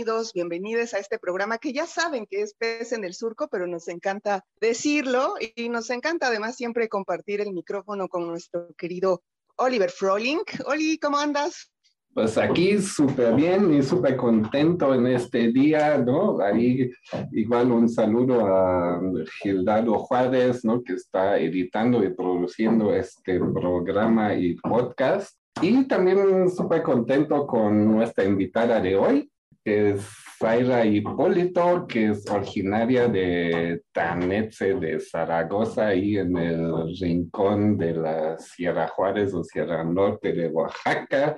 Bienvenidos, bienvenidas a este programa que ya saben que es Pez en el Surco, pero nos encanta decirlo y nos encanta además siempre compartir el micrófono con nuestro querido Oliver Froling. Oli, ¿cómo andas? Pues aquí súper bien y súper contento en este día, ¿no? Ahí igual un saludo a Gildardo Juárez, ¿no? Que está editando y produciendo este programa y podcast. Y también súper contento con nuestra invitada de hoy, es Zaira Hipólito, que es originaria de Tanetse de Zaragoza, ahí en el rincón de la Sierra Juárez o Sierra Norte de Oaxaca.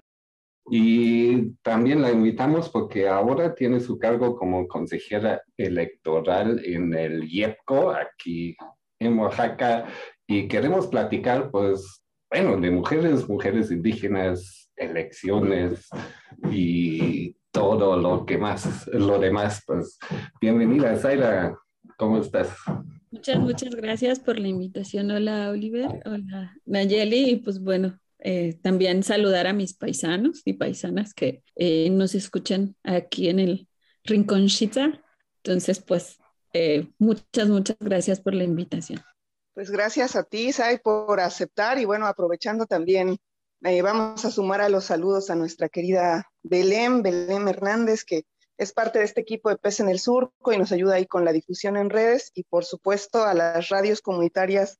Y también la invitamos porque ahora tiene su cargo como consejera electoral en el IEPCO, aquí en Oaxaca, y queremos platicar pues bueno, de mujeres, mujeres indígenas, elecciones y todo lo que más, lo demás. Pues bienvenida, Zaira, ¿cómo estás? Muchas, muchas gracias por la invitación. Hola, Oliver. Hola, Nayeli. Y pues bueno, eh, también saludar a mis paisanos y paisanas que eh, nos escuchan aquí en el Rincón Shita. Entonces, pues eh, muchas, muchas gracias por la invitación. Pues gracias a ti, Sai, por aceptar y bueno, aprovechando también, eh, vamos a sumar a los saludos a nuestra querida Belén, Belén Hernández, que es parte de este equipo de Pez en el Surco y nos ayuda ahí con la difusión en redes y por supuesto a las radios comunitarias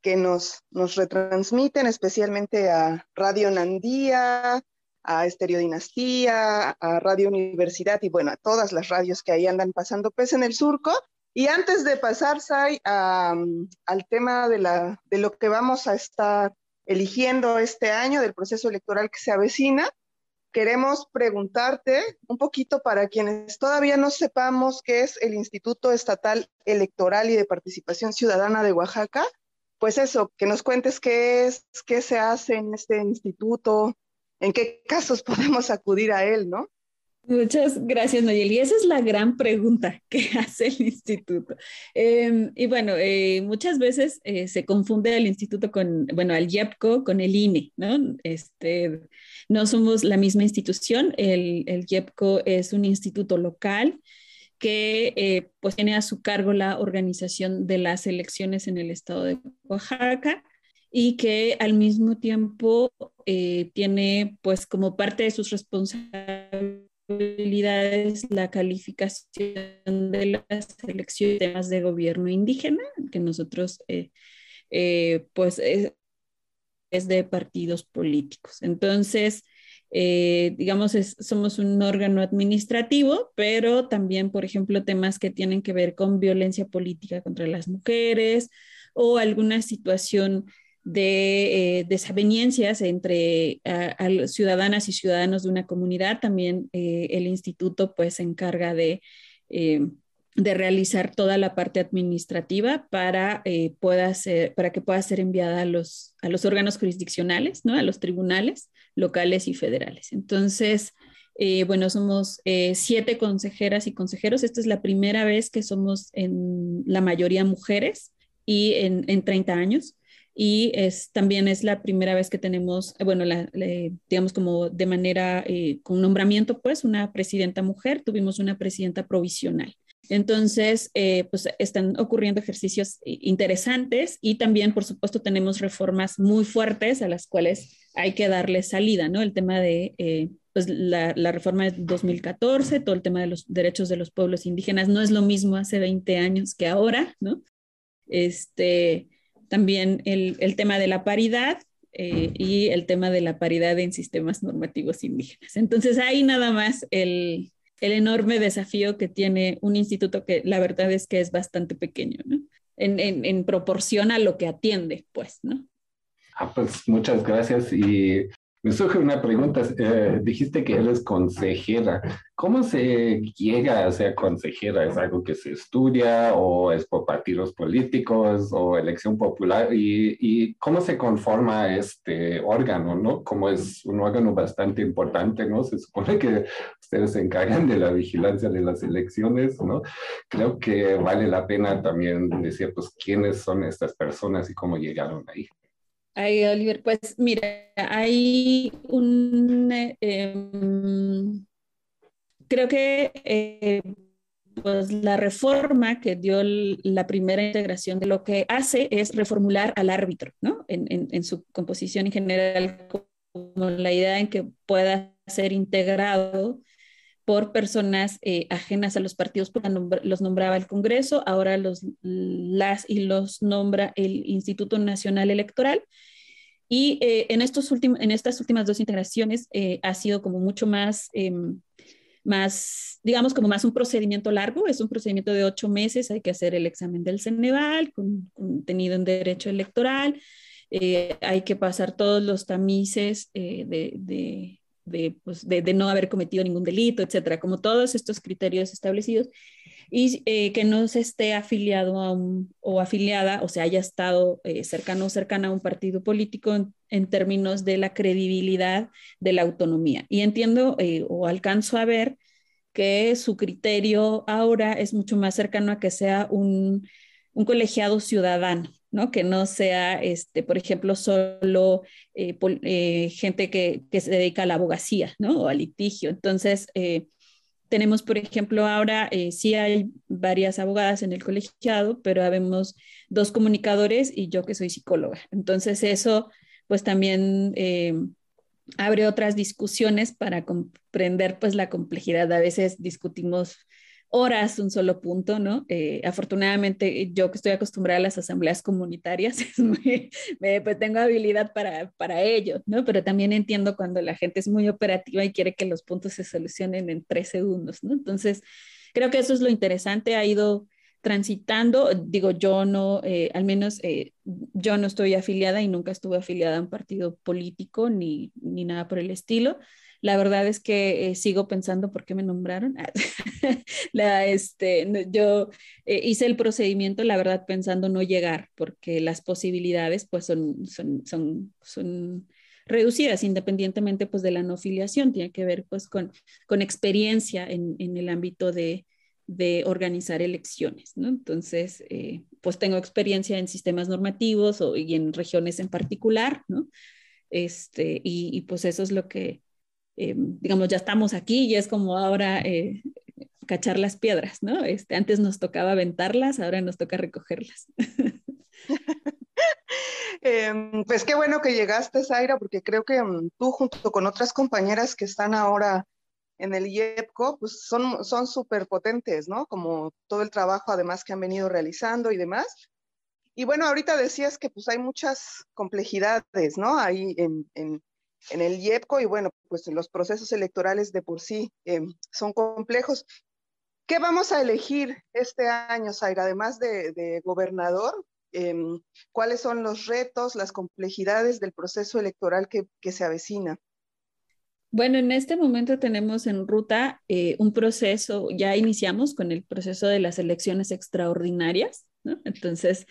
que nos, nos retransmiten, especialmente a Radio Nandía, a Estereo Dinastía, a Radio Universidad y bueno, a todas las radios que ahí andan pasando Pez en el Surco. Y antes de pasar, Sai, al tema de, la, de lo que vamos a estar eligiendo este año, del proceso electoral que se avecina, queremos preguntarte un poquito para quienes todavía no sepamos qué es el Instituto Estatal Electoral y de Participación Ciudadana de Oaxaca, pues eso, que nos cuentes qué es, qué se hace en este instituto, en qué casos podemos acudir a él, ¿no? Muchas gracias, Nayeli. Esa es la gran pregunta que hace el instituto. Em, y bueno, eh, muchas veces eh, se confunde el instituto con, bueno, al IEPCO con el INE, ¿no? Este, no somos la misma institución. El, el IEPCO es un instituto local que eh, pues tiene a su cargo la organización de las elecciones en el estado de Oaxaca y que al mismo tiempo tiene pues como parte de sus responsabilidades la calificación de las elecciones temas de gobierno indígena, que nosotros, eh, eh, pues, es, de partidos políticos. Entonces, eh, digamos, somos un órgano administrativo, pero también, por ejemplo, temas que tienen que ver con violencia política contra las mujeres o alguna situación de eh, desavenencias entre ciudadanas y ciudadanos de una comunidad. También eh, el instituto pues se encarga de, eh, de, realizar toda la parte administrativa para, pueda ser, para que pueda ser enviada a los, a los órganos jurisdiccionales, ¿no? a los tribunales locales y federales. Entonces, bueno, somos siete consejeras y consejeros. Esta es la primera vez que somos en la mayoría mujeres y en, en 30 años y es, también es la primera vez que tenemos, eh, bueno, digamos como de manera, eh, con nombramiento, pues, una presidenta mujer, tuvimos una presidenta provisional. Entonces, eh, pues están ocurriendo ejercicios interesantes y también, por supuesto, tenemos reformas muy fuertes a las cuales hay que darle salida, ¿no? El tema de pues, la, la, reforma de 2014, todo el tema de los derechos de los pueblos indígenas no es lo mismo hace 20 años que ahora, ¿no? Este, también el, el tema de la paridad eh, y el tema de la paridad en sistemas normativos indígenas. Entonces, ahí nada más el, el enorme desafío que tiene un instituto que la verdad es que es bastante pequeño, ¿no? En, en, en, proporción a lo que atiende, pues, ¿no? Ah, pues muchas gracias y Me surge una pregunta. Eh, dijiste que eres consejera. ¿Cómo se llega a ser consejera? ¿Es algo que se estudia o es por partidos políticos o elección popular? ¿Y, cómo se conforma este órgano? ¿no? Como es un órgano bastante importante, ¿no? Se supone que ustedes se encargan de la vigilancia de las elecciones, ¿no? Creo que vale la pena también decir, pues, quiénes son estas personas y cómo llegaron ahí. Ay, Oliver, pues mira, hay un, em, creo que eh, pues la reforma que dio la primera integración de lo que hace es reformular al árbitro, ¿no? En, en su composición en general, como la idea en que pueda ser integrado por personas eh, ajenas a los partidos, porque los nombraba el Congreso, ahora los, las y los nombra el Instituto Nacional Electoral. Y eh, en, estos en estas últimas dos integraciones eh, ha sido como mucho más, em, más, digamos, como más un procedimiento largo, es un procedimiento de ocho meses, hay que hacer el examen del Ceneval, con contenido en derecho electoral, hay que pasar todos los tamices de pues, de, de, no haber cometido ningún delito, etcétera, como todos estos criterios establecidos, y eh, que no se esté afiliado a un, o afiliada o se haya estado eh, cercano o cercana a un partido político en, términos de la credibilidad de la autonomía. Y entiendo eh, o alcanzo a ver que su criterio ahora es mucho más cercano a que sea un, un colegiado ciudadano, ¿no? Que no sea, este, por ejemplo, solo eh, eh, gente que, se dedica a la abogacía, ¿no? O al litigio. Entonces, eh, tenemos, por ejemplo, ahora sí hay varias abogadas en el colegiado, pero habemos dos comunicadores y yo que soy psicóloga. Entonces, eso, pues también abre otras discusiones para comprender, pues, la complejidad. A veces discutimos horas un solo punto, ¿no? Eh, afortunadamente, yo que estoy acostumbrada a las asambleas comunitarias, pues tengo habilidad para, para ello, ¿no? Pero también entiendo cuando la gente es muy operativa y quiere que los puntos se solucionen en tres segundos, ¿no? Entonces, creo que eso es lo interesante, ha ido transitando, digo, yo no, eh, al menos eh, yo no estoy afiliada y nunca estuve afiliada a un partido político ni, ni nada por el estilo. La verdad es que eh, sigo pensando por qué me nombraron. este, yo eh, hice el procedimiento, la verdad, pensando no llegar, porque las posibilidades pues son, son, son, son reducidas independientemente pues de la no filiación, tiene que ver pues con, con experiencia en, en el ámbito de, de organizar elecciones, ¿no? Entonces, eh, pues tengo experiencia en sistemas normativos o, y en regiones en particular, ¿no? Este, y, y, pues eso es lo que, eh, digamos, ya estamos aquí y es como ahora eh, cachar las piedras, ¿no? Este, antes nos tocaba aventarlas, ahora nos toca recogerlas. Em, pues qué bueno que llegaste, Zaira, porque creo que mm, tú junto con otras compañeras que están ahora en el IEPCO, pues son súper potentes, ¿no? Como todo el trabajo además que han venido realizando y demás. Y bueno, ahorita decías que pues hay muchas complejidades, ¿no? Ahí en, en, en el IEPCO y bueno, pues los procesos electorales de por sí eh, son complejos. ¿Qué vamos a elegir este año, Zaira, además de, gobernador? Em, ¿Cuáles son los retos, las complejidades del proceso electoral que, se avecina? Bueno, en este momento tenemos en ruta eh, un proceso, ya iniciamos con el proceso de las elecciones extraordinarias. Entonces,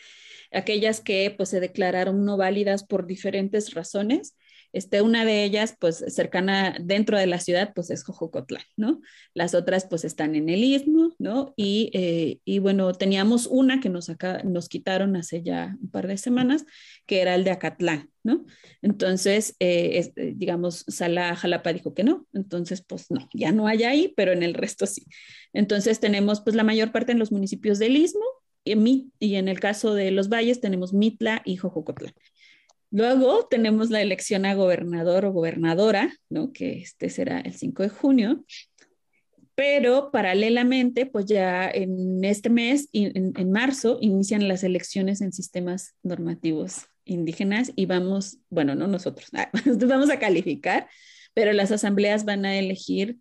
aquellas que pues se declararon no válidas por diferentes razones, este, una de ellas, pues cercana dentro de la ciudad, pues es Jojocotlán, ¿no? Las otras, pues están en el istmo, ¿no? Y, eh, y bueno, teníamos una que nos, acá, nos quitaron hace ya un par de semanas, que era el de Acatlán, ¿no? Entonces, eh, eh, digamos, Sala Jalapa dijo que no, entonces, pues no, ya no hay ahí, pero en el resto sí. Entonces, tenemos pues la mayor parte en los municipios del istmo, y en el caso de los valles tenemos Mitla y Jojocotlán. Luego tenemos la elección a gobernador o gobernadora, ¿no? que este será el 5 de junio. Pero paralelamente, pues ya en este mes, en, marzo, inician las elecciones en sistemas normativos indígenas y vamos, bueno, no nosotros, vamos a calificar, pero las asambleas van a elegir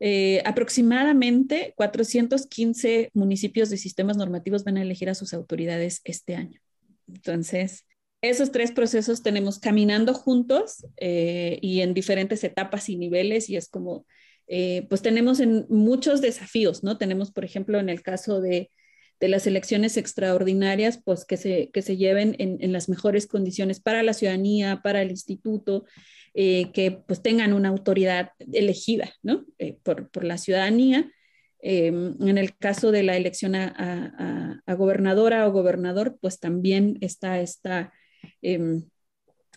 eh, aproximadamente 415 municipios de sistemas normativos van a elegir a sus autoridades este año. Entonces, esos tres procesos tenemos caminando juntos eh, y en diferentes etapas y niveles y es como, eh, pues tenemos en muchos desafíos, ¿no? Tenemos, por ejemplo, en el caso de, de las elecciones extraordinarias, pues que se, que se lleven en, en, las mejores condiciones para la ciudadanía, para el instituto, eh, que pues tengan una autoridad elegida, ¿no? por, por la ciudadanía Em, en el caso de la elección a, gobernadora o gobernador, pues también está esta, em,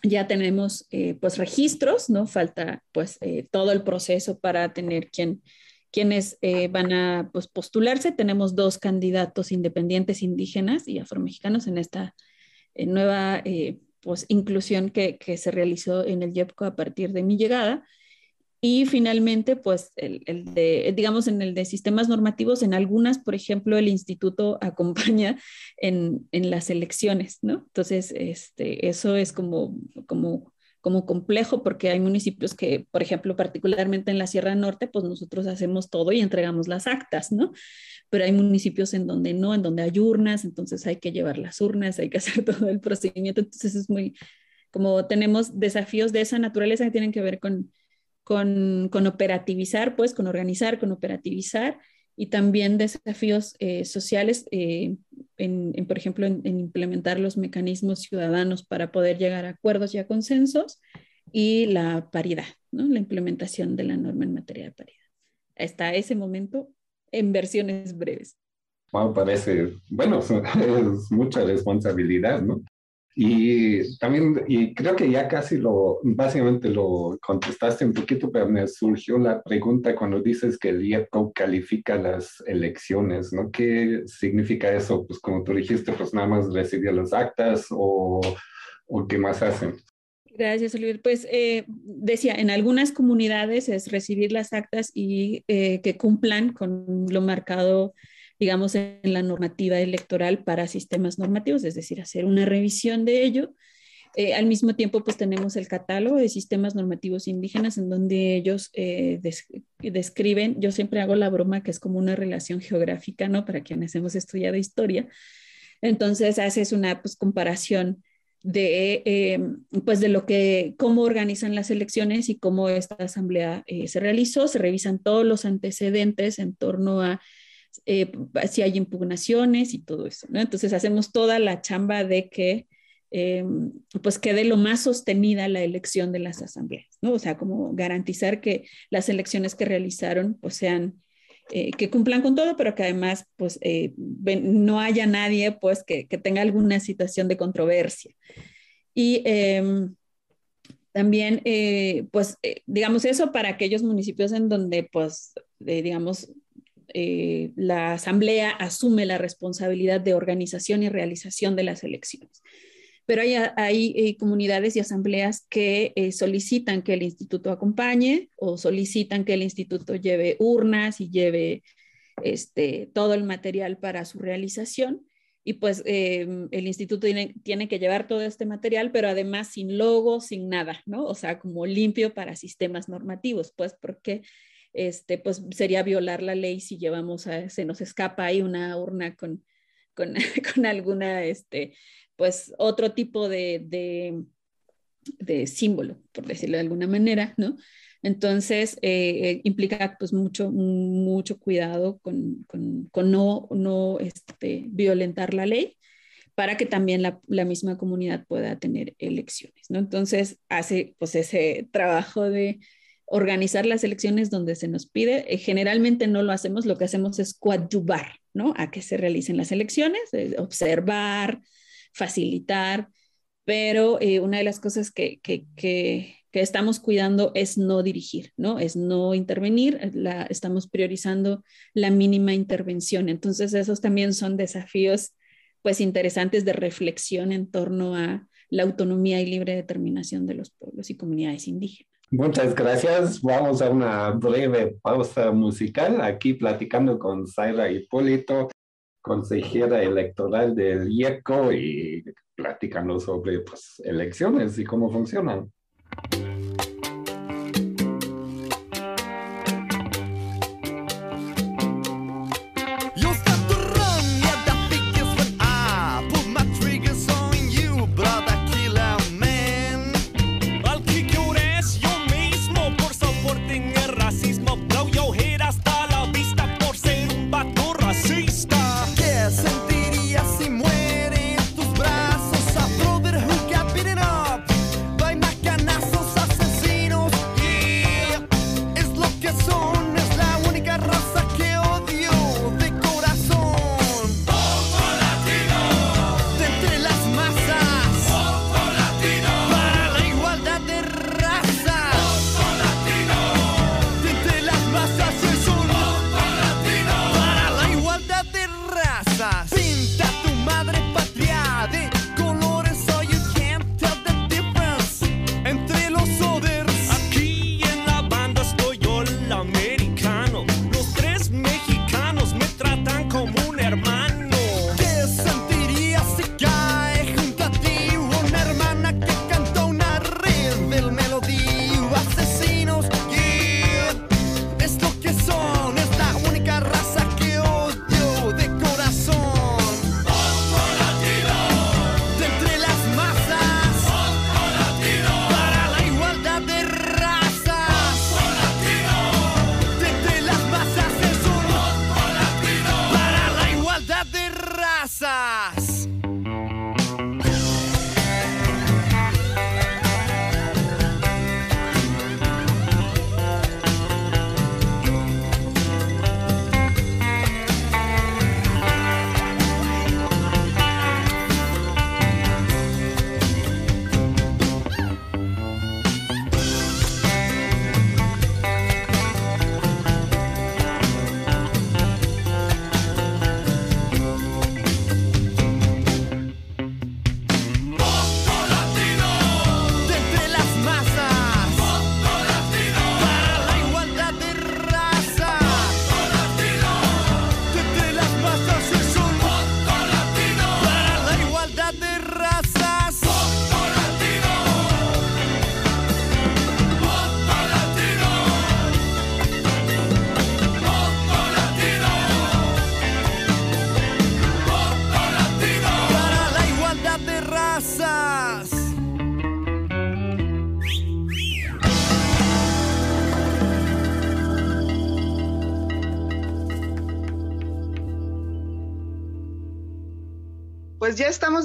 ya tenemos eh, pues registros, ¿no? Falta pues eh, todo el proceso para tener quien, quienes eh, van a pues, postularse. Tenemos dos candidatos independientes indígenas y afromexicanos en esta nueva pues, inclusión que, que, se realizó en el YEPCO a partir de mi llegada. Y finalmente, pues, el, el, de, digamos, en el de sistemas normativos, en algunas, por ejemplo, el instituto acompaña en, en las elecciones, ¿no? Entonces, este, eso es como, como, como complejo porque hay municipios que, por ejemplo, particularmente en la Sierra Norte, pues nosotros hacemos todo y entregamos las actas, ¿no? Pero hay municipios en donde no, en donde hay urnas, entonces hay que llevar las urnas, hay que hacer todo el procedimiento, entonces es muy, como tenemos desafíos de esa naturaleza que tienen que ver con con, con operativizar, pues con organizar, con operativizar y también desafíos eh, sociales, eh, en, por ejemplo, en, en, implementar los mecanismos ciudadanos para poder llegar a acuerdos y a consensos y la paridad, ¿no? la implementación de la norma en materia de paridad. Hasta ese momento, en versiones breves. Wow, parece, bueno, es mucha responsabilidad, ¿no? Y también, y creo que ya casi lo, básicamente lo contestaste un poquito, pero me surgió la pregunta cuando dices que el IEPCO califica las elecciones, ¿no? ¿Qué significa eso? Pues como tú dijiste, pues nada más recibir las actas o, o qué más hacen. Gracias, Oliver. Pues eh, decía, en algunas comunidades es recibir las actas y eh, que cumplan con lo marcado digamos, en la normativa electoral para sistemas normativos, es decir, hacer una revisión de ello. Eh, al mismo tiempo, pues tenemos el catálogo de sistemas normativos indígenas en donde ellos eh, describen, yo siempre hago la broma que es como una relación geográfica, ¿no? Para quienes hemos estudiado historia. Entonces, haces una pues, comparación de, eh, pues de lo que, cómo organizan las elecciones y cómo esta asamblea eh, se realizó. Se revisan todos los antecedentes en torno a eh, si hay impugnaciones y todo eso, ¿no? Entonces hacemos toda la chamba de que eh, pues quede lo más sostenida la elección de las asambleas, ¿no? O sea, como garantizar que las elecciones que realizaron pues sean, eh, que cumplan con todo, pero que además pues eh, no haya nadie pues que, que, tenga alguna situación de controversia. Y em, también, pues, digamos eso para aquellos municipios en donde, pues, digamos, eh, la Asamblea asume la responsabilidad de organización y realización de las elecciones. Pero hay, hay eh, comunidades y asambleas que eh, solicitan que el instituto acompañe o solicitan que el instituto lleve urnas y lleve este, todo el material para su realización. Y pues em, el instituto tiene, tiene, que llevar todo este material, pero además sin logo, sin nada, ¿no? O sea, como limpio para sistemas normativos, pues porque este, pues sería violar la ley si llevamos a, se nos escapa ahí una urna con, con, con alguna, este, pues otro tipo de, de, símbolo, por decirlo de alguna manera, ¿no? Entonces, eh, eh, implica pues mucho, mucho cuidado con, con, con no, no este, violentar la ley para que también la, la, misma comunidad pueda tener elecciones, ¿no? Entonces, hace pues ese trabajo de organizar las elecciones donde se nos pide. Eh, generalmente no lo hacemos, lo que hacemos es coadyuvar, ¿no? A que se realicen las elecciones, eh, observar, facilitar, pero eh, una de las cosas que, que, que, que, estamos cuidando es no dirigir, ¿no? Es no intervenir, la, estamos priorizando la mínima intervención. Entonces, esos también son desafíos, pues, interesantes de reflexión en torno a la autonomía y libre determinación de los pueblos y comunidades indígenas. Muchas gracias. Vamos a una breve pausa musical aquí platicando con Zaira Hipólito, consejera electoral del IECO y platicando sobre pues, elecciones y cómo funcionan.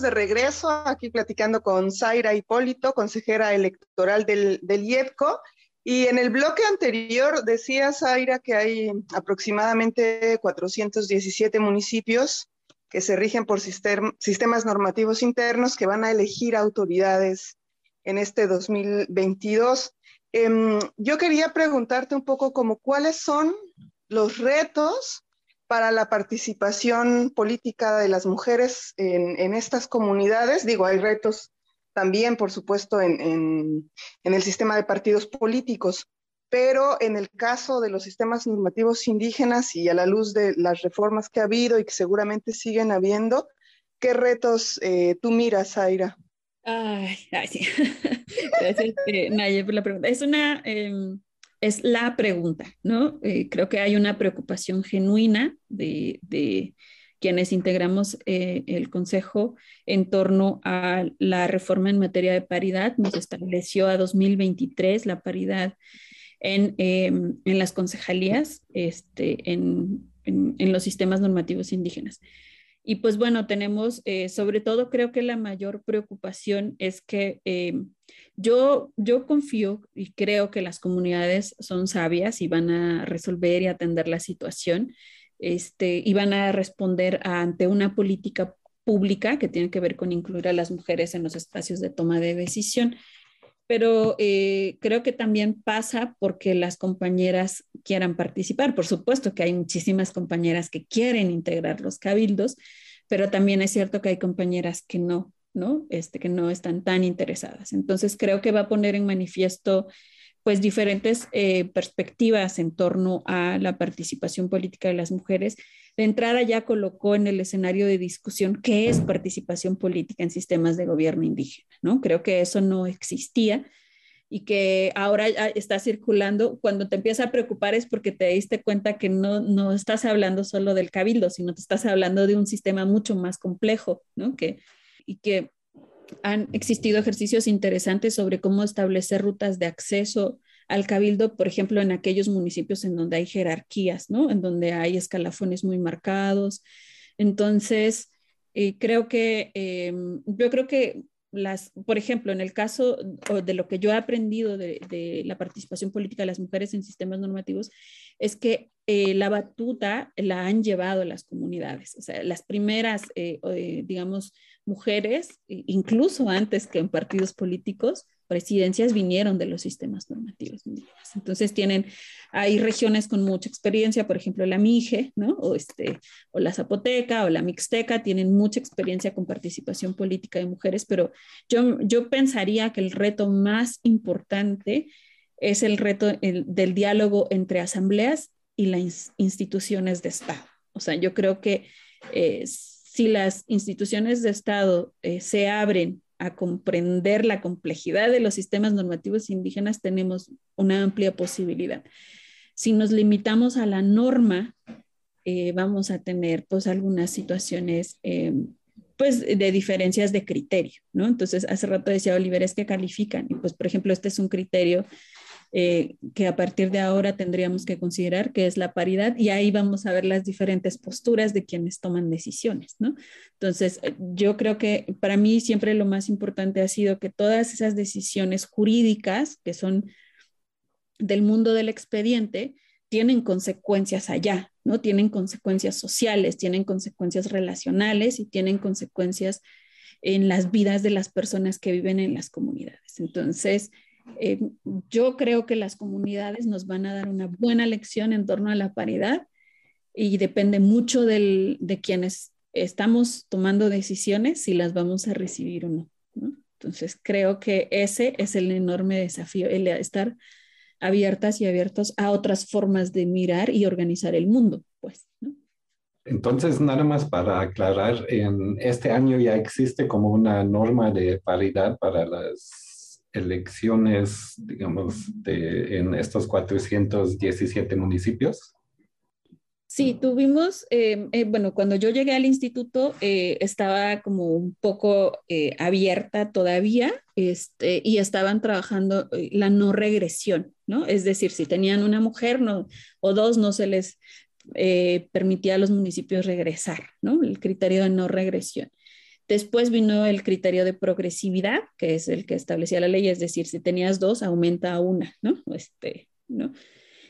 De regreso aquí platicando con Zaira Hipólito, consejera electoral del, del IEPCO. Y en el bloque anterior decía Zaira que hay aproximadamente 417 municipios que se rigen por sistemas normativos internos que van a elegir autoridades en este 2022. Em, yo quería preguntarte un poco como cuáles son los retos para la participación política de las mujeres en, estas comunidades. Digo, hay retos también, por supuesto, en, el sistema de partidos políticos, pero en el caso de los sistemas normativos indígenas y a la luz de las reformas que ha habido y que seguramente siguen habiendo, ¿qué retos eh, tú miras, Aira? Ay, ay sí. Gracias, eh, por la pregunta. Es una, em, es la pregunta, ¿no? Eh, creo que hay una preocupación genuina de, quienes integramos eh, el Consejo en torno a la reforma en materia de paridad. Nos estableció a 2023 la paridad en, em, en las concejalías, este, en, en los sistemas normativos indígenas. Y pues bueno, tenemos, eh, sobre todo creo que la mayor preocupación es que eh, yo, yo confío y creo que las comunidades son sabias y van a resolver y atender la situación este, y van a responder ante una política pública que tiene que ver con incluir a las mujeres en los espacios de toma de decisión pero eh, creo que también pasa porque las compañeras quieran participar. Por supuesto que hay muchísimas compañeras que quieren integrar los cabildos, pero también es cierto que hay compañeras que no, ¿no? Este, que no están tan interesadas. Entonces creo que va a poner en manifiesto pues diferentes eh, perspectivas en torno a la participación política de las mujeres de entrada ya colocó en el escenario de discusión qué es participación política en sistemas de gobierno indígena, ¿no? Creo que eso no existía y que ahora está circulando, cuando te empieza a preocupar es porque te diste cuenta que no, no estás hablando solo del cabildo, sino te estás hablando de un sistema mucho más complejo, ¿no? Que, y que han existido ejercicios interesantes sobre cómo establecer rutas de acceso al cabildo, por ejemplo, en aquellos municipios en donde hay jerarquías, ¿no? En donde hay escalafones muy marcados. Entonces, eh, creo que, em, yo creo que las, por ejemplo, en el caso de lo que yo he aprendido de, la participación política de las mujeres en sistemas normativos, es que eh, la batuta la han llevado las comunidades. O sea, las primeras, eh, digamos, mujeres, incluso antes que en partidos políticos, presidencias vinieron de los sistemas normativos. Entonces tienen, hay regiones con mucha experiencia, por ejemplo la Mije, ¿no? O, este, o la Zapoteca o la Mixteca, tienen mucha experiencia con participación política de mujeres, pero yo, yo pensaría que el reto más importante es el reto del diálogo entre asambleas y las instituciones de Estado. O sea, yo creo que eh, si las instituciones de Estado eh, se abren a comprender la complejidad de los sistemas normativos indígenas, tenemos una amplia posibilidad. Si nos limitamos a la norma, eh, vamos a tener pues algunas situaciones eh, pues de diferencias de criterio, ¿no? Entonces, hace rato decía Oliver, es que califican, y pues por ejemplo, este es un criterio eh, que a partir de ahora tendríamos que considerar, que es la paridad, y ahí vamos a ver las diferentes posturas de quienes toman decisiones, ¿no? Entonces, eh, yo creo que para mí siempre lo más importante ha sido que todas esas decisiones jurídicas, que son del mundo del expediente, tienen consecuencias allá, ¿no? Tienen consecuencias sociales, tienen consecuencias relacionales y tienen consecuencias en las vidas de las personas que viven en las comunidades. Entonces, eh, yo creo que las comunidades nos van a dar una buena lección en torno a la paridad y depende mucho de quienes estamos tomando decisiones si las vamos a recibir o no, Entonces, creo que ese es el enorme desafío, el estar abiertas y abiertos a otras formas de mirar y organizar el mundo, pues, Entonces, nada más para aclarar, en este año ya existe como una norma de paridad para las elecciones, digamos, de, en estos 417 municipios? Sí, tuvimos, eh, eh, bueno, cuando yo llegué al instituto eh, estaba como un poco abierta todavía este, y estaban trabajando la no regresión, ¿no? Es decir, si tenían una mujer no, o dos, no se les permitía a los municipios regresar, ¿no? El criterio de no regresión Después vino el criterio de progresividad, que es el que establecía la ley, es decir, si tenías dos, aumenta a una, ¿no? Este, ¿no?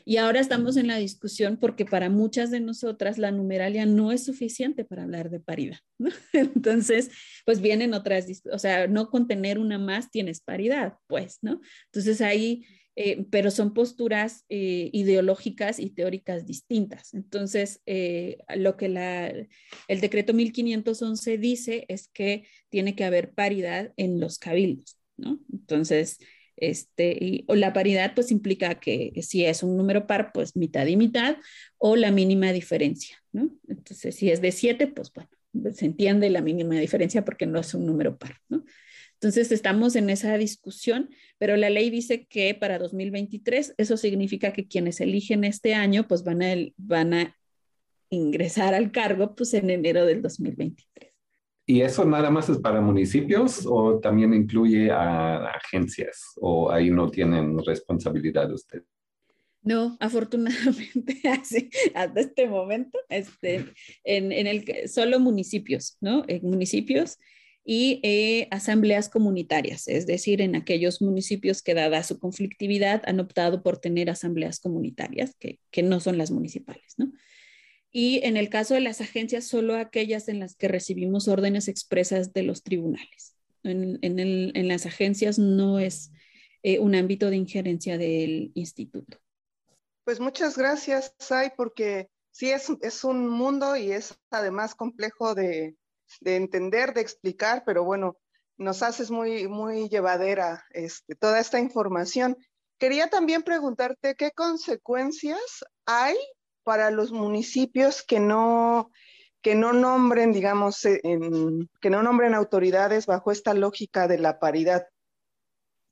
Y ahora estamos en la discusión porque para muchas de nosotras la numeralia no es suficiente para hablar de paridad. ¿no? Entonces, pues vienen otras, o sea, no con tener una más tienes paridad, pues, ¿no? Entonces ahí, eh, pero son posturas eh, ideológicas y teóricas distintas. Entonces, eh, lo que el decreto 1511 dice es que tiene que haber paridad en los cabildos, ¿no? Entonces, este, o la paridad pues implica que si es un número par, pues mitad y mitad, o la mínima diferencia, ¿no? Entonces, si es de siete, pues bueno, se entiende la mínima diferencia porque no es un número par, ¿no? Entonces, estamos en esa discusión, pero la ley dice que para 2023 eso significa que quienes eligen este año, pues van a, van a ingresar al cargo pues en enero del 2023. ¿Y eso nada más es para municipios o también incluye a agencias o ahí no tienen responsabilidad ustedes? No, afortunadamente, hasta este momento, este, en, en el solo municipios, ¿no? En municipios y eh, asambleas comunitarias, es decir, en aquellos municipios que dada su conflictividad han optado por tener asambleas comunitarias, que, que no son las municipales, ¿no? y en el caso de las agencias, solo aquellas en las que recibimos órdenes expresas de los tribunales. En, en, las agencias no es eh, un ámbito de injerencia del instituto. Pues muchas gracias, Sai, porque sí es, es un mundo y es además complejo de, de, entender, de explicar, pero bueno, nos haces muy, muy llevadera este, toda esta información. Quería también preguntarte qué consecuencias hay para los municipios que no, que no nombren, digamos, eh, que no nombren autoridades bajo esta lógica de la paridad?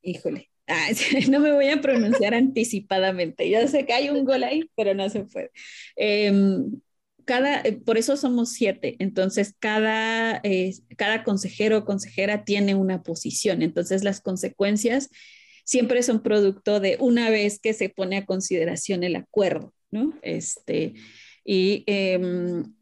Híjole, no me voy a pronunciar anticipadamente. Ya sé que hay un gol ahí, pero no se puede. Em, cada, eh, por eso somos siete, entonces cada, eh, cada consejero o consejera tiene una posición, entonces las consecuencias siempre son producto de una vez que se pone a consideración el acuerdo. ¿no? Este, y em,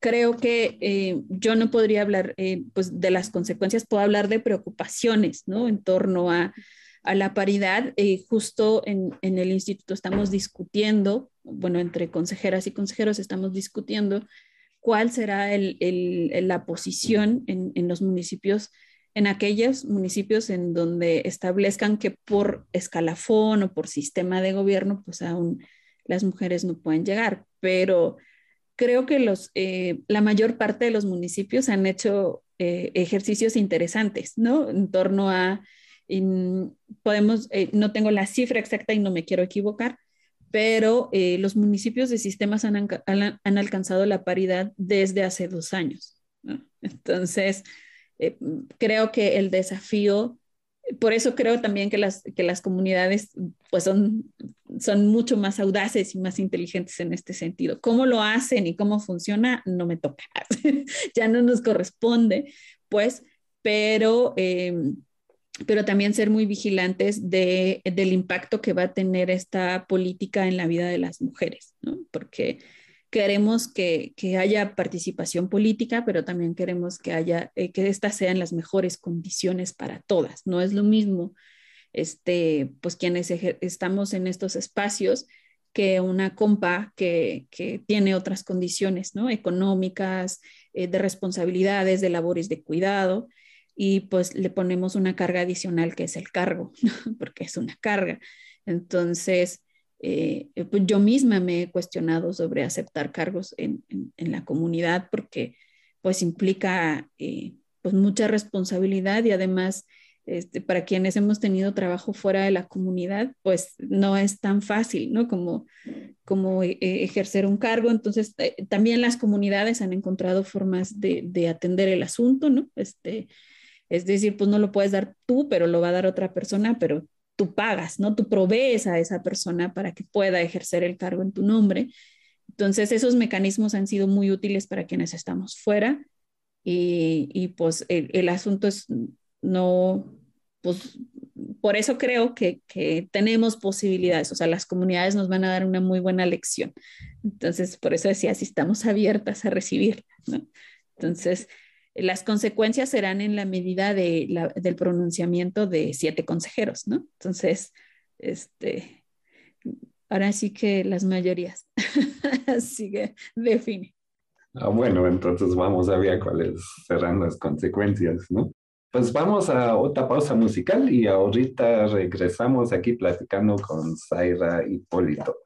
creo que eh, yo no podría hablar pues de las consecuencias, puedo hablar de preocupaciones, ¿no? En torno a, a la paridad. Justo en, en, el instituto estamos discutiendo, bueno, entre consejeras y consejeros estamos discutiendo cuál será la posición en, en los municipios en aquellos municipios en donde establezcan que por escalafón o por sistema de gobierno, pues aún las mujeres no pueden llegar, pero creo que los, eh, la mayor parte de los municipios han hecho eh, ejercicios interesantes, ¿no? En torno a, podemos, eh, no tengo la cifra exacta y no me quiero equivocar, pero los municipios de sistemas han, han, alcanzado la paridad desde hace dos años. Entonces, creo que el desafío por eso creo también que las, que las comunidades pues son, son mucho más audaces y más inteligentes en este sentido. ¿Cómo lo hacen y cómo funciona? No me toca, ya no nos corresponde, pues, pero, em, pero también ser muy vigilantes de, del impacto que va a tener esta política en la vida de las mujeres, ¿no? Porque queremos que, que, haya participación política, pero también queremos que haya, eh, que estas sean las mejores condiciones para todas. No es lo mismo, este, pues quienes estamos en estos espacios que una compa que, que tiene otras condiciones, ¿no? Económicas, eh, de responsabilidades, de labores de cuidado, y pues le ponemos una carga adicional que es el cargo, porque es una carga. Entonces, eh, eh, pues yo misma me he cuestionado sobre aceptar cargos en, en, la comunidad porque pues implica eh, pues mucha responsabilidad y además este, para quienes hemos tenido trabajo fuera de la comunidad pues no es tan fácil, ¿no? Como, como ejercer un cargo. Entonces también las comunidades han encontrado formas de, de atender el asunto, ¿no? Este, es decir, pues no lo puedes dar tú, pero lo va a dar otra persona, pero tú pagas, ¿no? Tú provees a esa persona para que pueda ejercer el cargo en tu nombre. Entonces, esos mecanismos han sido muy útiles para quienes estamos fuera y, y pues el, asunto es no, pues por eso creo que, que, tenemos posibilidades, o sea, las comunidades nos van a dar una muy buena lección. Entonces, por eso decía, si estamos abiertas a recibir, ¿no? Entonces, las consecuencias serán en la medida de del pronunciamiento de siete consejeros, ¿no? Entonces, este, ahora sí que las mayorías. Así que define. Ah, bueno, entonces vamos a ver cuáles serán las consecuencias, ¿no? Pues vamos a otra pausa musical y ahorita regresamos aquí platicando con Zaira Hipólito.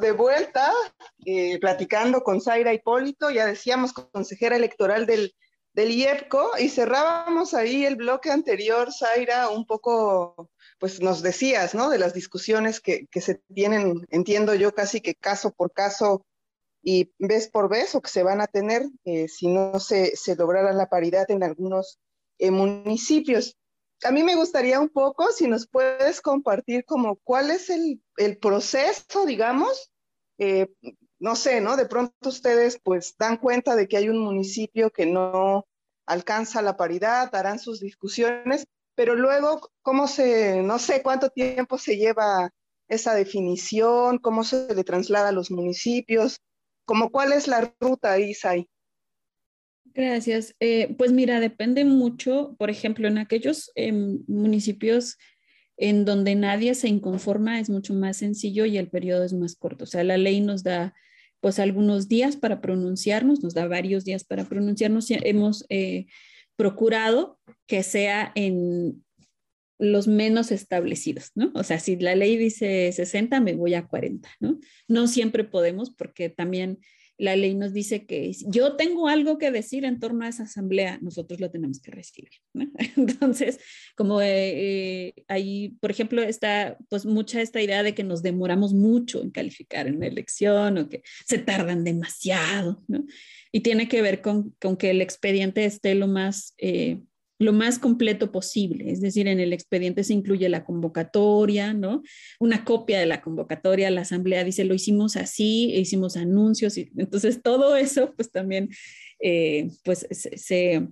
De vuelta eh, platicando con Zaira Hipólito, ya decíamos, consejera electoral del, del IEPCO, y cerrábamos ahí el bloque anterior, Zaira, un poco, pues nos decías, ¿no? De las discusiones que, que se tienen, entiendo yo, casi que caso por caso y vez por vez, o que se van a tener eh, si no se, se lograra la paridad en algunos eh, municipios a mí me gustaría un poco si nos puedes compartir como cuál es el, proceso, digamos, eh, no sé, ¿no? De pronto ustedes pues dan cuenta de que hay un municipio que no alcanza la paridad, harán sus discusiones, pero luego, ¿cómo se, no sé cuánto tiempo se lleva esa definición, cómo se le traslada a los municipios, como cuál es la ruta, Isai? Gracias. Eh, pues mira, depende mucho, por ejemplo, en aquellos em, municipios en donde nadie se inconforma es mucho más sencillo y el periodo es más corto. O sea, la ley nos da pues algunos días para pronunciarnos, nos da varios días para pronunciarnos. Hemos eh, procurado que sea en los menos establecidos, ¿no? O sea, si la ley dice 60, me voy a 40, ¿no? No siempre podemos porque también la ley nos dice que yo tengo algo que decir en torno a esa asamblea, nosotros lo tenemos que recibir. Entonces, como eh, ahí, por ejemplo, está pues mucha esta idea de que nos demoramos mucho en calificar en una elección o que se tardan demasiado, ¿no? Y tiene que ver con, con que el expediente esté lo más... Eh, lo más completo posible. Es decir, en el expediente se incluye la convocatoria, ¿no? Una copia de la convocatoria, la asamblea dice, lo hicimos así, hicimos anuncios, y entonces todo eso, pues también, eh, pues se,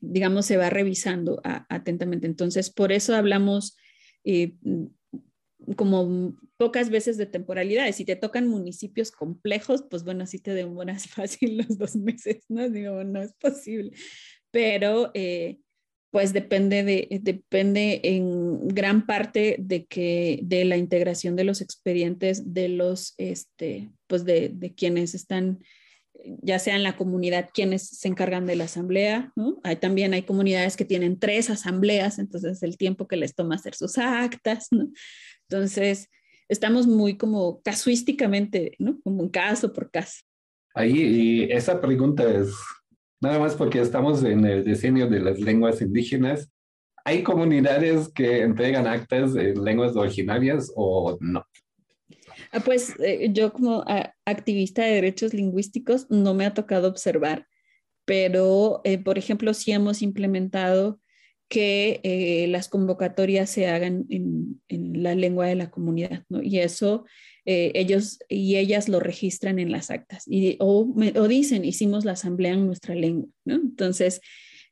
digamos, se va revisando atentamente. Entonces, por eso hablamos eh, como pocas veces de temporalidades. Si te tocan municipios complejos, pues bueno, así te demoras fácil los dos meses, ¿no? Digo, no es posible pero eh, pues depende, de, depende en gran parte de, que, de la integración de los expedientes de los, este, pues de, de quienes están, ya sea en la comunidad, quienes se encargan de la asamblea, ¿no? Hay, también hay comunidades que tienen tres asambleas, entonces el tiempo que les toma hacer sus actas, ¿no? Entonces, estamos muy como casuísticamente, ¿no? Como caso por caso. Ahí, y esa pregunta es Nada más porque estamos en el diseño de las lenguas indígenas. ¿Hay comunidades que entregan actas en lenguas originarias o no? Ah, pues eh, yo como activista de derechos lingüísticos no me ha tocado observar, pero eh, por ejemplo sí hemos implementado que eh, las convocatorias se hagan en, la lengua de la comunidad, ¿no? Y eso ellos y ellas lo registran en las actas y, o, o, dicen, hicimos la asamblea en nuestra lengua, ¿no? Entonces,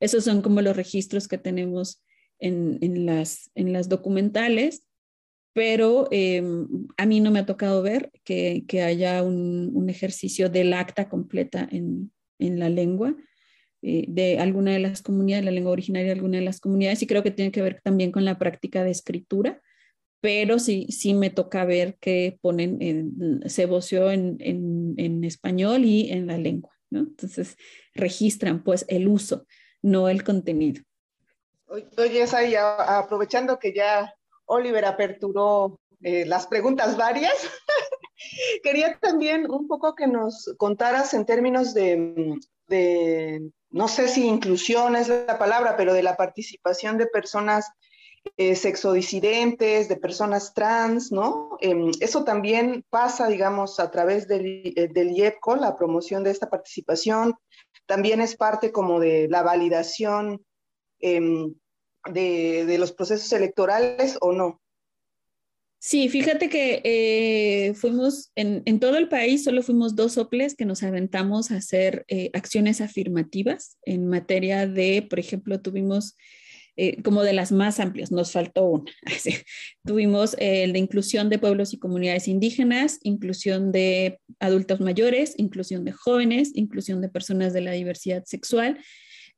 esos son como los registros que tenemos en, las, en las documentales, pero em, a mí no me ha tocado ver que, haya un, ejercicio del acta completa en, la lengua eh, de alguna de las comunidades, la lengua originaria de alguna de las comunidades, y creo que tiene que ver también con la práctica de escritura, pero sí, sí me toca ver que ponen, en, se voció en, en, español y en la lengua, ¿no? Entonces registran pues el uso, no el contenido. Oye, ahí aprovechando que ya Oliver aperturó eh, las preguntas varias, quería también un poco que nos contaras en términos de, no sé si inclusión es la palabra, pero de la participación de personas eh, sexodisidentes, de personas trans, ¿no? Em, eso también pasa, digamos, a través del, eh, del IEPCO, la promoción de esta participación, también es parte como de la validación em, de, los procesos electorales o no? Sí, fíjate que eh, fuimos en, todo el país, solo fuimos dos soples que nos aventamos a hacer acciones afirmativas en materia de, por ejemplo, tuvimos eh, como de las más amplias, nos faltó una. tuvimos el de inclusión de pueblos y comunidades indígenas, inclusión de adultos mayores, inclusión de jóvenes, inclusión de personas de la diversidad sexual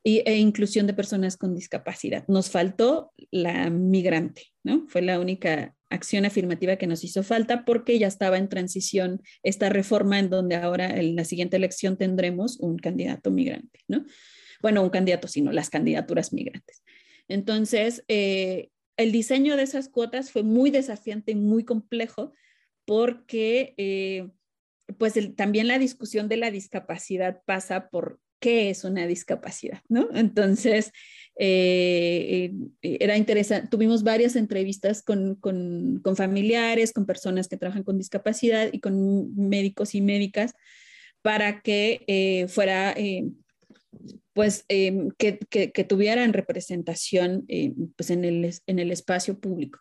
e inclusión de personas con discapacidad. Nos faltó la migrante, ¿no? Fue la única acción afirmativa que nos hizo falta porque ya estaba en transición esta reforma en donde ahora en la siguiente elección tendremos un candidato migrante, ¿no? Bueno, un candidato, sino las candidaturas migrantes. Entonces, eh, el diseño de esas cuotas fue muy desafiante y muy complejo porque eh, pues también la discusión de la discapacidad pasa por qué es una discapacidad, ¿no? Entonces, eh, era interesante, tuvimos varias entrevistas con, familiares, con personas que trabajan con discapacidad y con médicos y médicas para que fuera, pues, que, tuvieran representación pues en, el, en el espacio público.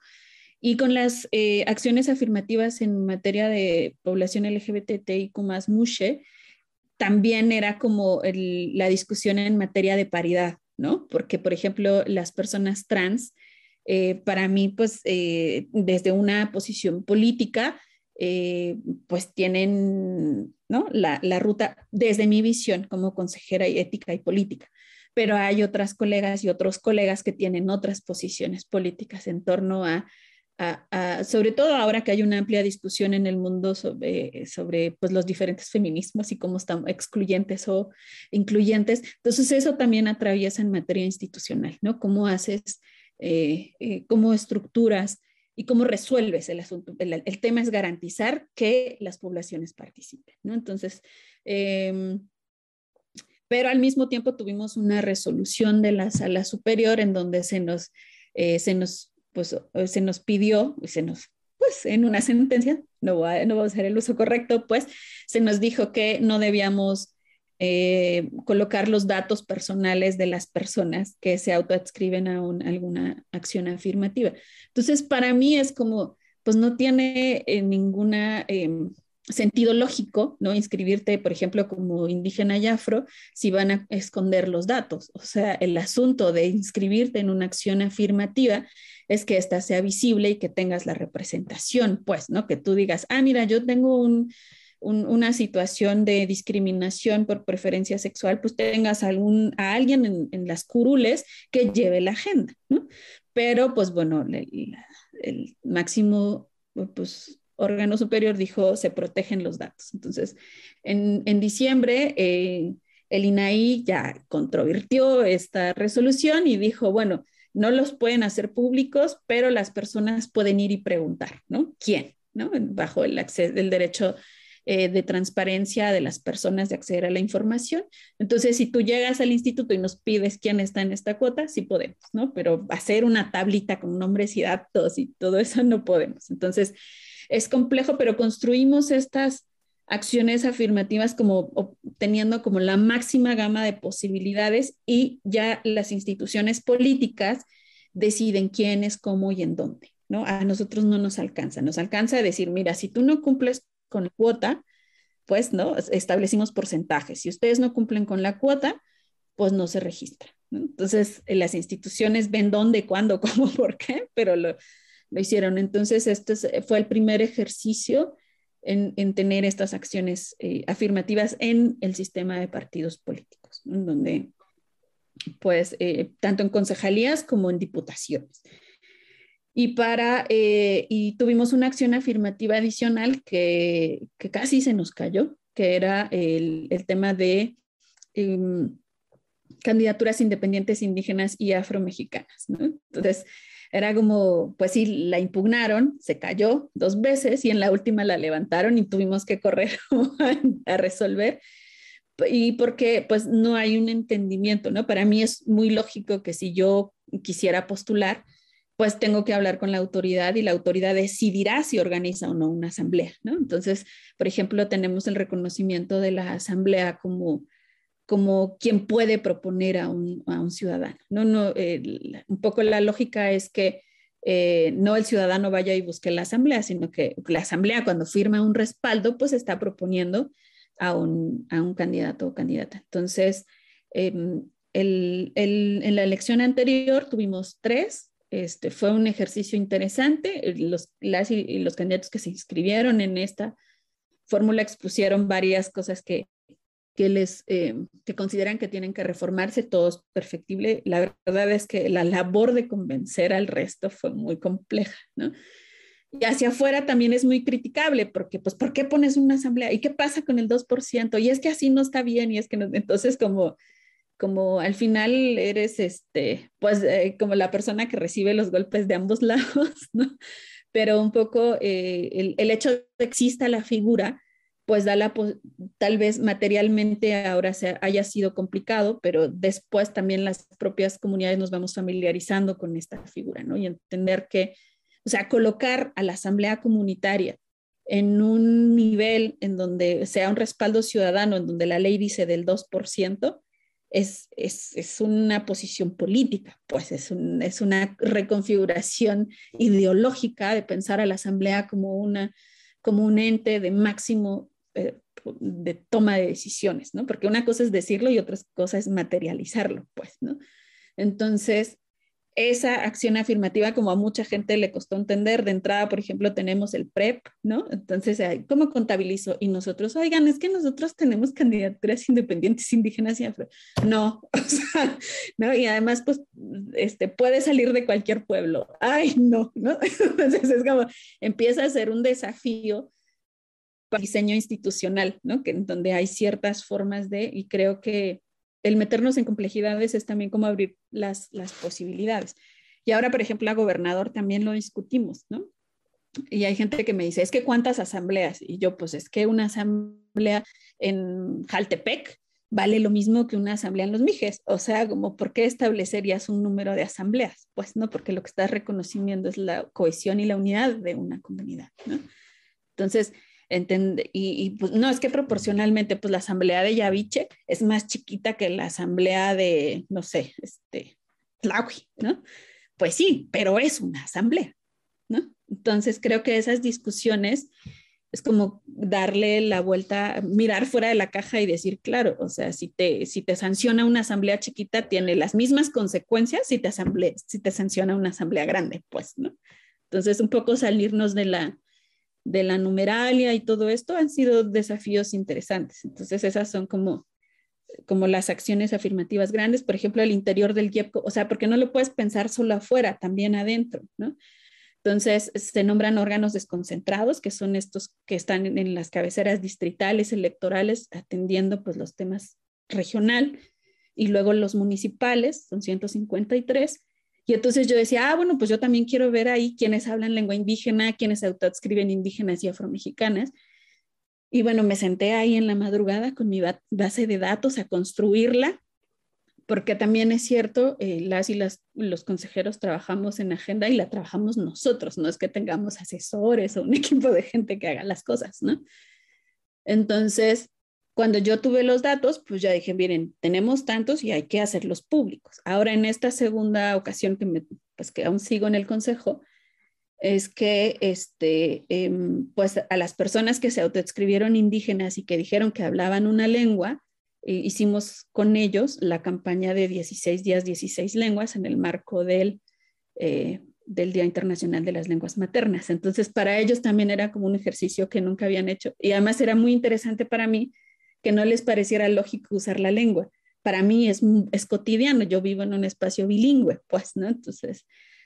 Y con las acciones afirmativas en materia de población LGBTIQ más MUSHE, también era como la discusión en materia de paridad, ¿no? Porque, por ejemplo, las personas trans, eh, para mí, pues, eh, desde una posición política, eh, pues tienen, la ruta, desde mi visión como consejera y ética y política pero hay otras colegas y otros colegas que tienen otras posiciones políticas en torno a sobre todo ahora que hay una amplia discusión en el mundo sobre, sobre pues, los diferentes feminismos y cómo están excluyentes o incluyentes. Entonces eso también atraviesa en materia institucional, ¿no? Cómo haces, eh, eh, cómo estructuras y cómo resuelves el asunto. El, tema es garantizar que las poblaciones participen, ¿no? Entonces, em, pero al mismo tiempo tuvimos una resolución de la sala superior en donde se nos, eh, se nos pues eh, se nos pidió, se nos, pues en una sentencia, no voy a, no a usar el uso correcto, pues se nos dijo que no debíamos eh, colocar los datos personales de las personas que se autoadscriben a alguna acción afirmativa. Entonces, para mí es como, pues no tiene eh, ninguna... Em, sentido lógico, ¿no? Inscribirte, por ejemplo, como indígena y afro, si van a esconder los datos. O sea, el asunto de inscribirte en una acción afirmativa es que ésta sea visible y que tengas la representación, pues, ¿no? Que tú digas, ah, mira, yo tengo una situación de discriminación por preferencia sexual, pues tengas a alguien en, las curules que lleve la agenda, ¿no? Pero, pues bueno, el máximo, pues órgano superior dijo se protegen los datos. Entonces, en, diciembre, eh, el INAI ya controvirtió esta resolución y dijo, bueno, no los pueden hacer públicos, pero las personas pueden ir y preguntar, ¿no? ¿Quién? ¿no? Bajo el, acceso, el derecho eh, de transparencia de las personas de acceder a la información. Entonces, si tú llegas al instituto y nos pides quién está en esta cuota, sí podemos, ¿no? Pero hacer una tablita con nombres y datos y todo eso no podemos. Entonces, es complejo, pero construimos estas acciones afirmativas como teniendo como la máxima gama de posibilidades y ya las instituciones políticas deciden quiénes, cómo y en dónde, ¿no? A nosotros no nos alcanza, nos alcanza decir, mira, si tú no cumples con cuota, pues, ¿no? Establecimos porcentajes. Si ustedes no cumplen con la cuota, pues no se registra. Entonces, eh, las instituciones ven dónde, cuándo, cómo, por qué, pero lo, lo hicieron. Entonces, este fue el primer ejercicio en, en tener estas acciones eh, afirmativas en el sistema de partidos políticos, donde pues tanto en concejalías como en diputaciones. Y, para, eh, y tuvimos una acción afirmativa adicional que, que, casi se nos cayó, que era el, el tema de em, candidaturas independientes indígenas y afromexicanas. ¿no? Entonces, era como, pues sí, la impugnaron, se cayó dos veces y en la última la levantaron y tuvimos que correr a resolver y porque pues no hay un entendimiento, ¿no? Para mí es muy lógico que si yo quisiera postular, pues tengo que hablar con la autoridad y la autoridad decidirá si organiza o no una asamblea, ¿no? Entonces, por ejemplo, tenemos el reconocimiento de la asamblea como, como quien puede proponer a un, a un ciudadano, ¿no? no un poco la lógica es que eh, no el ciudadano vaya y busque la asamblea, sino que la asamblea cuando firma un respaldo, pues está proponiendo a un, a un candidato o candidata. Entonces, em, el, el, en la elección anterior tuvimos tres. Este, fue un ejercicio interesante. Los, y los candidatos que se inscribieron en esta fórmula expusieron varias cosas em, que consideran que tienen que reformarse, todo es perfectible. La verdad es que la labor de convencer al resto fue muy compleja, ¿no? Y hacia afuera también es muy criticable, porque, pues, ¿por qué pones una asamblea? ¿Y qué pasa con el 2%? Y es que así no está bien, y es que entonces como, como al final eres, este, pues, eh, como la persona que recibe los golpes de ambos lados, ¿no? Pero un poco eh, el, el, hecho de que exista la figura, pues da la, tal vez materialmente ahora se haya sido complicado, pero después también las propias comunidades nos vamos familiarizando con esta figura, ¿no? Y entender que o sea, colocar a la asamblea comunitaria en un nivel en donde sea un respaldo ciudadano, en donde la ley dice del 2%, es, es, es una posición política, pues es, un, es, una reconfiguración ideológica de pensar a la asamblea como, una, como un ente de máximo eh, de toma de decisiones, ¿no? Porque una cosa es decirlo y otra cosa es materializarlo, pues, ¿no? Entonces, esa acción afirmativa, como a mucha gente le costó entender, de entrada, por ejemplo, tenemos el PREP, ¿no? Entonces, ¿cómo contabilizo? Y nosotros, oigan, es que nosotros tenemos candidaturas independientes indígenas y afro. No, ¿no? Y además, pues, este, puede salir de cualquier pueblo. Ay, no, ¿no? Entonces, es como, empieza a ser un desafío para el diseño institucional, ¿no? Que en donde hay ciertas formas de, y creo que el meternos en complejidades es también como abrir las, posibilidades. Y ahora, por ejemplo, a gobernador también lo discutimos, ¿no? Y hay gente que me dice, es que cuántas asambleas. Y yo, pues es que una asamblea en Jaltepec vale lo mismo que una asamblea en los Mijes. O sea, como, ¿por qué establecerías un número de asambleas? Pues no, porque lo que estás reconociendo es la cohesión y la unidad de una comunidad, ¿no? Entonces, y, pues no, es que proporcionalmente, pues la asamblea de Yaviche es más chiquita que la asamblea de, no sé, este, Tlahui, ¿no? Pues sí, pero es una asamblea, ¿no? Entonces creo que esas discusiones es como darle la vuelta, mirar fuera de la caja y decir, claro, o sea, si te, si te sanciona una asamblea chiquita, tiene las mismas consecuencias si te, asamblea, si te sanciona una asamblea grande, pues, ¿no? Entonces, un poco salirnos de la, de la numeralia y todo esto han sido desafíos interesantes. Entonces, esas son como, como las acciones afirmativas grandes, por ejemplo, el interior del IEPCO, o sea, porque no lo puedes pensar solo afuera, también adentro, ¿no? Entonces, se nombran órganos desconcentrados, que son estos que están en las cabeceras distritales, electorales, atendiendo pues los temas regional, y luego los municipales, son 153, y entonces yo decía, ah, bueno, pues yo también quiero ver ahí quienes hablan lengua indígena, quienes autoadscriben indígenas y afromexicanas. Y bueno, me senté ahí en la madrugada con mi base de datos a construirla, porque también es cierto, eh, las y los consejeros trabajamos en agenda y la trabajamos nosotros, no es que tengamos asesores o un equipo de gente que haga las cosas, ¿no? Entonces, cuando yo tuve los datos, pues ya dije, miren, tenemos tantos y hay que hacerlos públicos. Ahora, en esta segunda ocasión que, me, pues que aún sigo en el consejo, es que este, em, pues a las personas que se autoescribieron indígenas y que dijeron que hablaban una lengua, eh, hicimos con ellos la campaña de 16 días, 16 lenguas en el marco del, eh, del Día Internacional de las Lenguas Maternas. Entonces, para ellos también era como un ejercicio que nunca habían hecho. Y además era muy interesante para mí que no les pareciera lógico usar la lengua. Para mí es, es cotidiano, yo vivo en un espacio bilingüe, pues, ¿no? Entonces,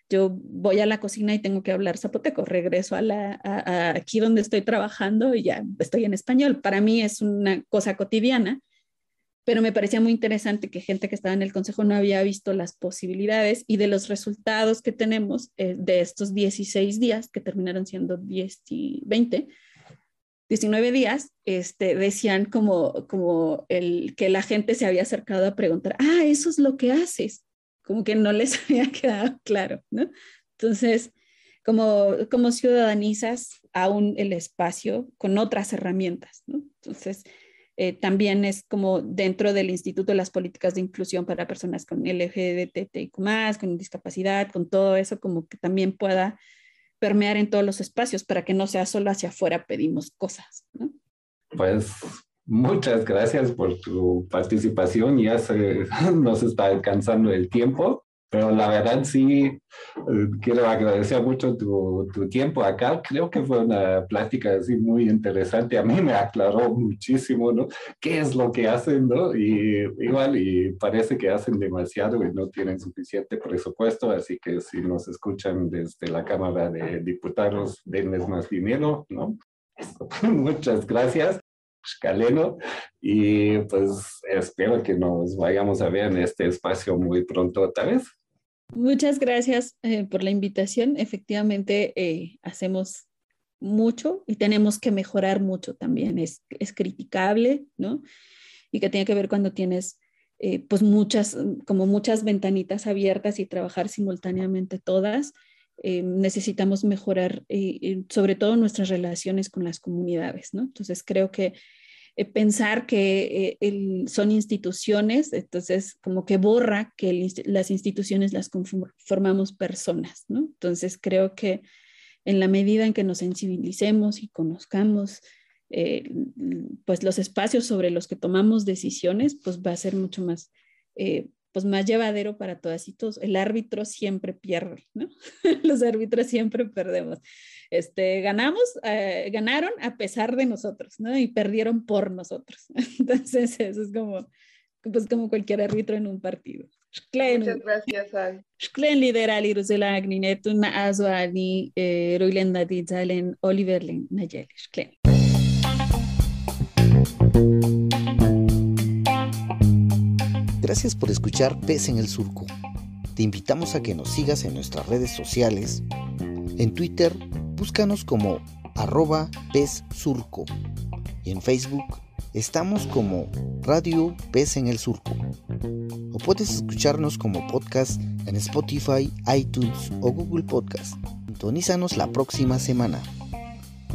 yo voy a la cocina y tengo que hablar zapoteco, regreso a, la, aquí donde estoy trabajando y ya estoy en español. Para mí es una cosa cotidiana, pero me parecía muy interesante que gente que estaba en el consejo no había visto las posibilidades y de los resultados que tenemos eh, de estos 16 días, que terminaron siendo 10 y 20, 19 días, este, decían como, como el, que la gente se había acercado a preguntar, ah, eso es lo que haces como que no les había quedado claro, ¿no? Entonces, como, como ciudadanizas aún el espacio con otras herramientas, ¿no? Entonces, eh, también es como dentro del Instituto de las Políticas de Inclusión para Personas con LGBTIQ+, con discapacidad, con todo eso, como que también pueda permear en todos los espacios para que no sea solo hacia afuera pedimos cosas. Pues Muchas gracias por tu participación. Ya se nos está alcanzando el tiempo, pero la verdad sí eh, quiero agradecer mucho tu, tu, tiempo acá. Creo que fue una plática así muy interesante. A mí me aclaró muchísimo, ¿no? ¿Qué es lo que hacen, no? Y igual, y parece que hacen demasiado y no tienen suficiente presupuesto, así que si nos escuchan desde la Cámara de Diputados, denles más dinero, ¿no? Muchas gracias. Caleno y pues espero que nos vayamos a ver en este espacio muy pronto otra vez. Muchas gracias eh, por la invitación. Efectivamente, eh, hacemos mucho y tenemos que mejorar mucho también. Es, es criticable, ¿no? Y que tiene que ver cuando tienes eh, pues muchas, como muchas ventanitas abiertas y trabajar simultáneamente todas. necesitamos mejorar sobre todo nuestras relaciones con las comunidades, ¿no? Entonces creo que eh, pensar que eh, son instituciones, entonces como que borra que las instituciones las formamos personas, ¿no? Entonces creo que en la medida en que nos sensibilicemos y conozcamos eh, pues los espacios sobre los que tomamos decisiones, pues va a ser mucho más pues más llevadero para todas y todos. El árbitro siempre pierde, ¿no? Los árbitros siempre perdemos. Este, ganamos, eh, ganaron a pesar de nosotros, ¿no? Y perdieron por nosotros. Entonces, eso es como, pues como cualquier árbitro en un partido. Muchas gracias, Ay. Shklen lidera liruzela agninetu Gracias por escuchar Pez en el Surco. Te invitamos a que nos sigas en nuestras redes sociales. En Twitter, búscanos como arroba Pez Surco. Y en Facebook, estamos como Radio Pez en el Surco. O puedes escucharnos como podcast en Spotify, iTunes o Google Podcast. Sintonízanos la próxima semana.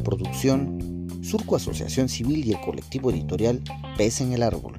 Producción, Surco Asociación Civil y el colectivo editorial Pez en el Árbol.